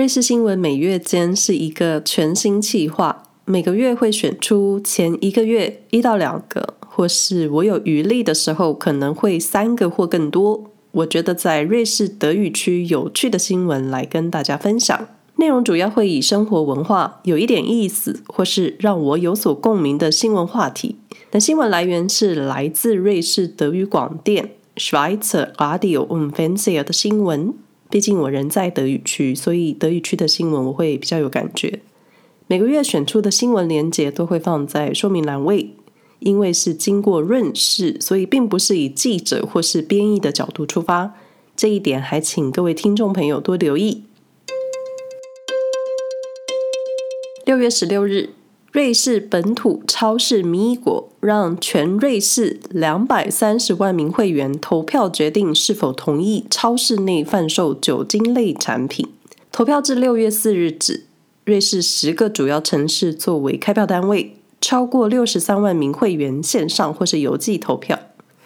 瑞士新闻每月间是一个全新企划，每个月会选出前一个月一到两个，或是我有余力的时候可能会三个或更多。我觉得在瑞士德语区有趣的新闻来跟大家分享，内容主要会以生活文化有一点意思，或是让我有所共鸣的新闻话题。但新闻来源是来自瑞士德语广电 Schweizer Radio u n f e n s e r 的新闻。毕竟我人在德语区，所以德语区的新闻我会比较有感觉。每个月选出的新闻连结都会放在说明栏位，因为是经过润饰，所以并不是以记者或是编译的角度出发。这一点还请各位听众朋友多留意。六月十六日。瑞士本土超市米果让全瑞士两百三十万名会员投票决定是否同意超市内贩售酒精类产品。投票至六月四日止，瑞士十个主要城市作为开票单位，超过六十三万名会员线上或是邮寄投票。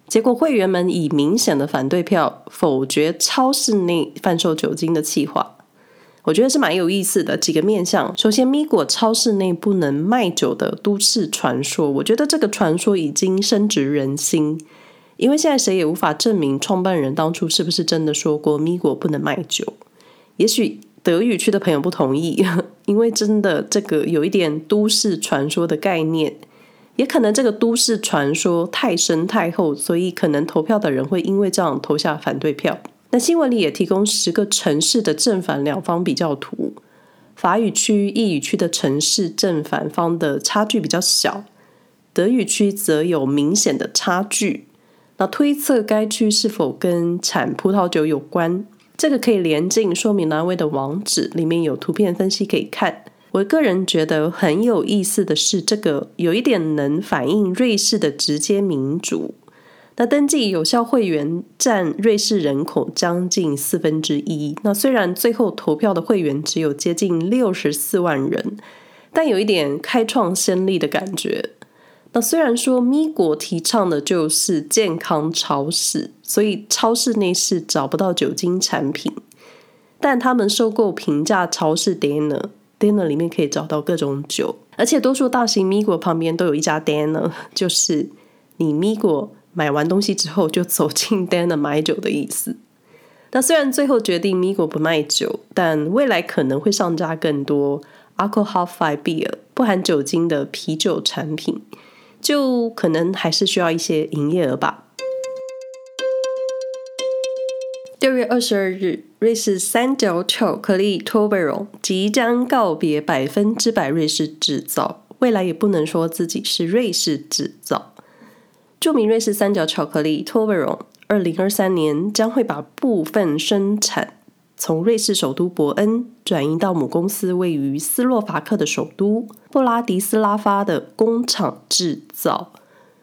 结果，会员们以明显的反对票否决超市内贩售酒精的计划。我觉得是蛮有意思的几个面向。首先，米果超市内不能卖酒的都市传说，我觉得这个传说已经深植人心，因为现在谁也无法证明创办人当初是不是真的说过米果不能卖酒。也许德语区的朋友不同意，因为真的这个有一点都市传说的概念，也可能这个都市传说太深太厚，所以可能投票的人会因为这样投下反对票。那新闻里也提供十个城市的正反两方比较图，法语区、意语区的城市正反方的差距比较小，德语区则有明显的差距。那推测该区是否跟产葡萄酒有关？这个可以连进说明栏位的网址，里面有图片分析可以看。我个人觉得很有意思的是，这个有一点能反映瑞士的直接民主。那登记有效会员占瑞士人口将近四分之一。那虽然最后投票的会员只有接近六十四万人，但有一点开创先例的感觉。那虽然说米果提倡的就是健康超市，所以超市内是找不到酒精产品，但他们收购平价超市 Denner，Denner 里面可以找到各种酒，而且多数大型米果旁边都有一家 Denner，就是你米果。买完东西之后就走进 danner 买酒的意思。那虽然最后决定米果不卖酒，但未来可能会上架更多 Alcohol-free Beer 不含酒精的啤酒产品，就可能还是需要一些营业额吧。六月二十二日，瑞士三角巧克力 Toblerone 即将告别百分之百瑞士制造，未来也不能说自己是瑞士制造。著名瑞士三角巧克力 Toblerone 二零二三年将会把部分生产从瑞士首都伯恩转移到母公司位于斯洛伐克的首都布拉迪斯拉发的工厂制造。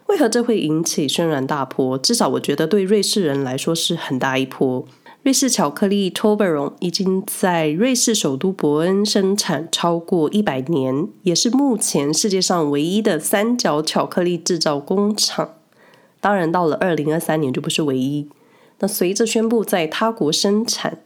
为何这会引起轩然大波？至少我觉得对瑞士人来说是很大一波。瑞士巧克力 Toblerone 已经在瑞士首都伯恩生产超过一百年，也是目前世界上唯一的三角巧克力制造工厂。当然，到了二零二三年就不是唯一。那随着宣布在他国生产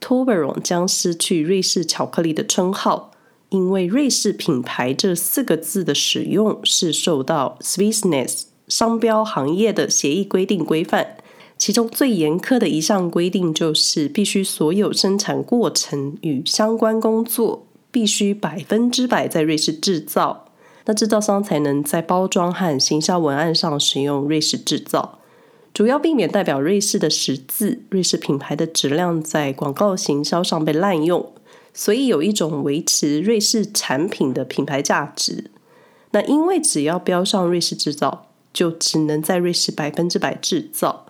，Toblerone 将失去瑞士巧克力的称号，因为瑞士品牌这四个字的使用是受到 Swissness 商标行业的协议规定规范。其中最严苛的一项规定就是，必须所有生产过程与相关工作必须百分之百在瑞士制造。那制造商才能在包装和行销文案上使用“瑞士制造”，主要避免代表瑞士的十字、瑞士品牌的质量在广告行销上被滥用，所以有一种维持瑞士产品的品牌价值。那因为只要标上“瑞士制造”，就只能在瑞士百分之百制造。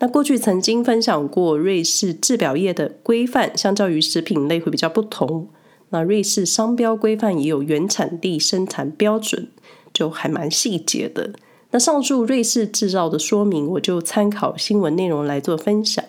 那过去曾经分享过，瑞士制表业的规范相较于食品类会比较不同。那瑞士商标规范也有原产地生产标准，就还蛮细节的。那上述瑞士制造的说明，我就参考新闻内容来做分享。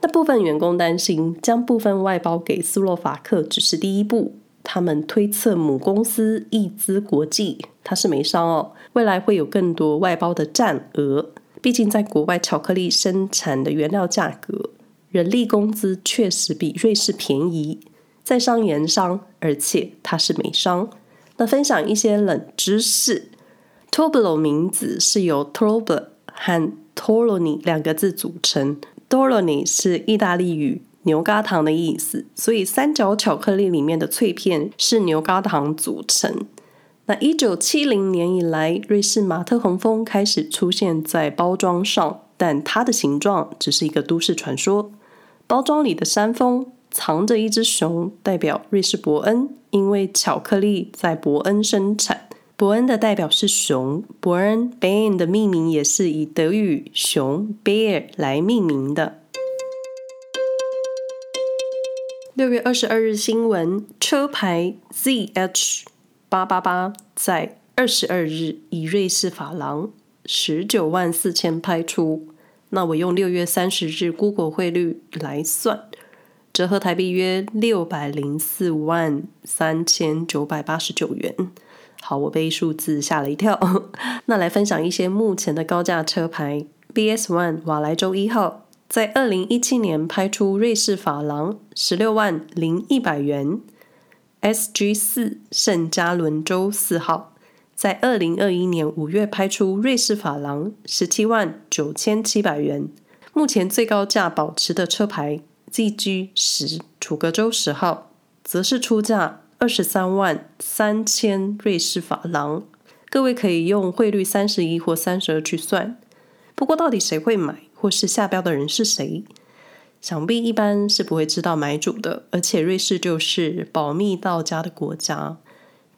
那部分员工担心，将部分外包给斯洛伐克只是第一步，他们推测母公司易资国际，它是煤商哦，未来会有更多外包的占额。毕竟在国外巧克力生产的原料价格、人力工资确实比瑞士便宜。在商言商，而且它是美商。那分享一些冷知识，Toblerone 名字是由 Tobler 和 Torloni 两个字组成。Torloni 是意大利语牛轧糖的意思，所以三角巧克力里面的脆片是牛轧糖组成。那一九七零年以来，瑞士马特洪峰开始出现在包装上，但它的形状只是一个都市传说。包装里的山峰藏着一只熊，代表瑞士伯恩，因为巧克力在伯恩生产。伯恩的代表是熊，伯恩 Bern 的命名也是以德语熊 Bear 来命名的。六月二十二日新闻，车牌 ZH。八八八在二十二日以瑞士法郎十九万四千拍出。那我用六月三十日 Google 汇率来算，折合台币约六百零四万三千九百八十九元。好，我被数字吓了一跳。那来分享一些目前的高价车牌：BS One 瓦莱州一号，在二零一七年拍出瑞士法郎十六万零一百元。SG 四圣加仑州四号，在二零二一年五月拍出瑞士法郎十七万九千七百元。目前最高价保持的车牌 ZG 十楚格州十号，则是出价二十三万三千瑞士法郎。各位可以用汇率三十一或三十二去算。不过，到底谁会买，或是下标的人是谁？想必一般是不会知道买主的，而且瑞士就是保密到家的国家。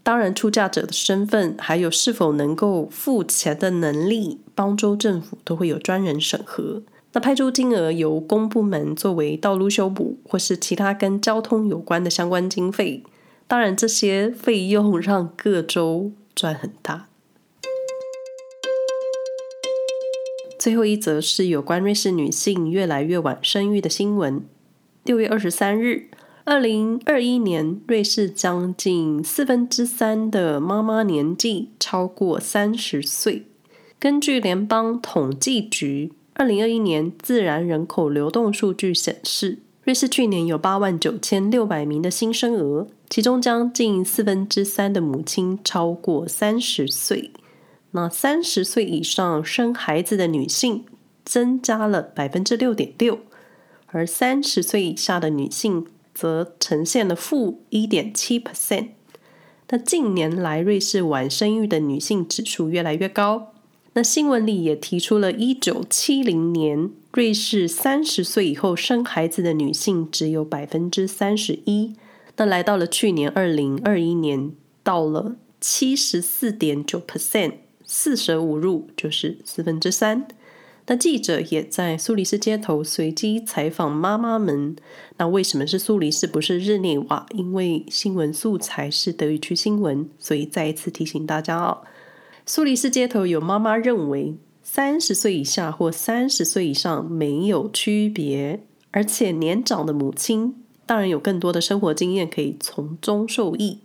当然，出价者的身份还有是否能够付钱的能力，邦州政府都会有专人审核。那拍出金额由公部门作为道路修补或是其他跟交通有关的相关经费。当然，这些费用让各州赚很大。最后一则是有关瑞士女性越来越晚生育的新闻。六月二十三日，二零二一年，瑞士将近四分之三的妈妈年纪超过三十岁。根据联邦统计局二零二一年自然人口流动数据显示，瑞士去年有八万九千六百名的新生儿，其中将近四分之三的母亲超过三十岁。那三十岁以上生孩子的女性增加了百分之六点六，而三十岁以下的女性则呈现了负一点七 percent。那近年来瑞士晚生育的女性指数越来越高。那新闻里也提出了一九七零年瑞士三十岁以后生孩子的女性只有百分之三十一，那来到了去年二零二一年到了七十四点九 percent。四舍五入就是四分之三。那记者也在苏黎世街头随机采访妈妈们。那为什么是苏黎世，不是日内瓦？因为新闻素材是德语区新闻，所以再一次提醒大家哦。苏黎世街头有妈妈认为，三十岁以下或三十岁以上没有区别，而且年长的母亲当然有更多的生活经验可以从中受益。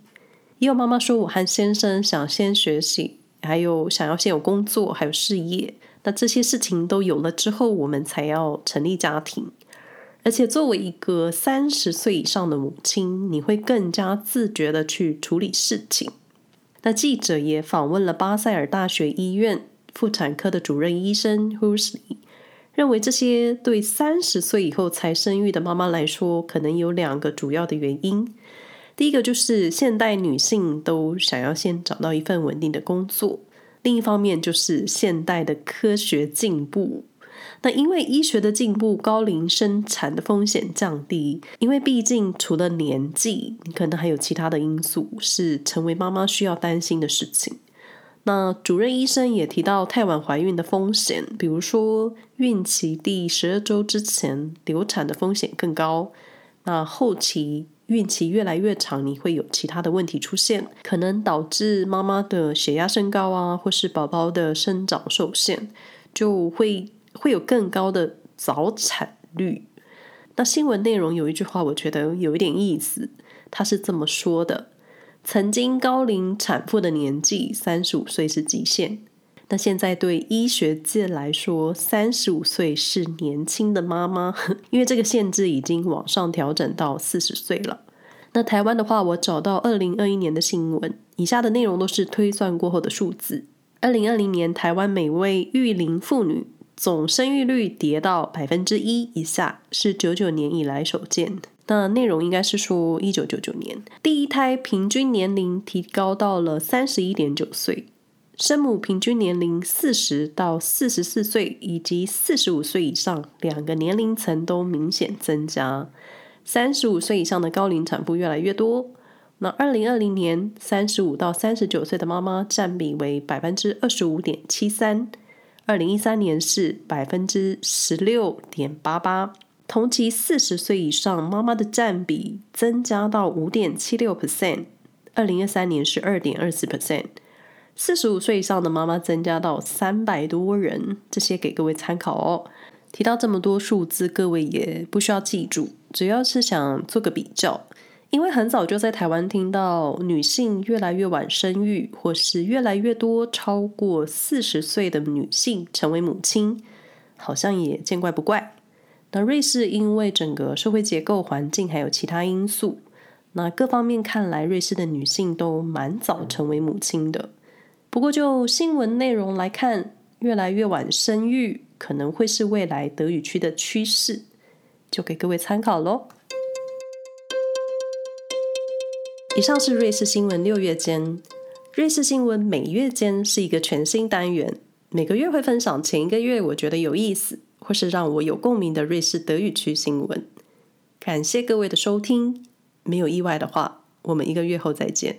也有妈妈说，我和先生想先学习。还有想要先有工作，还有事业，那这些事情都有了之后，我们才要成立家庭。而且作为一个三十岁以上的母亲，你会更加自觉地去处理事情。那记者也访问了巴塞尔大学医院妇产科的主任医生 h u s l e y 认为这些对三十岁以后才生育的妈妈来说，可能有两个主要的原因。第一个就是现代女性都想要先找到一份稳定的工作，另一方面就是现代的科学进步。那因为医学的进步，高龄生产的风险降低。因为毕竟除了年纪，你可能还有其他的因素是成为妈妈需要担心的事情。那主任医生也提到太晚怀孕的风险，比如说孕期第十二周之前流产的风险更高。那后期。孕期越来越长，你会有其他的问题出现，可能导致妈妈的血压升高啊，或是宝宝的生长受限，就会会有更高的早产率。那新闻内容有一句话，我觉得有一点意思，他是这么说的：曾经高龄产妇的年纪三十五岁是极限。那现在对医学界来说，三十五岁是年轻的妈妈，因为这个限制已经往上调整到四十岁了。那台湾的话，我找到二零二一年的新闻，以下的内容都是推算过后的数字。二零二零年，台湾每位育龄妇女总生育率跌到百分之一以下，是九九年以来首见。那内容应该是说，一九九九年第一胎平均年龄提高到了三十一点九岁，生母平均年龄四十到四十四岁，以及四十五岁以上两个年龄层都明显增加。三十五岁以上的高龄产妇越来越多。那二零二零年，三十五到三十九岁的妈妈占比为百分之二十五点七三，二零一三年是百分之十六点八八。同期四十岁以上妈妈的占比增加到五点七六 percent，二零二三年是二点二四 percent。四十五岁以上的妈妈增加到三百多人，这些给各位参考哦。提到这么多数字，各位也不需要记住。主要是想做个比较，因为很早就在台湾听到女性越来越晚生育，或是越来越多超过四十岁的女性成为母亲，好像也见怪不怪。那瑞士因为整个社会结构环境还有其他因素，那各方面看来，瑞士的女性都蛮早成为母亲的。不过就新闻内容来看，越来越晚生育可能会是未来德语区的趋势。就给各位参考喽。以上是瑞士新闻六月间。瑞士新闻每月间是一个全新单元，每个月会分享前一个月我觉得有意思或是让我有共鸣的瑞士德语区新闻。感谢各位的收听，没有意外的话，我们一个月后再见。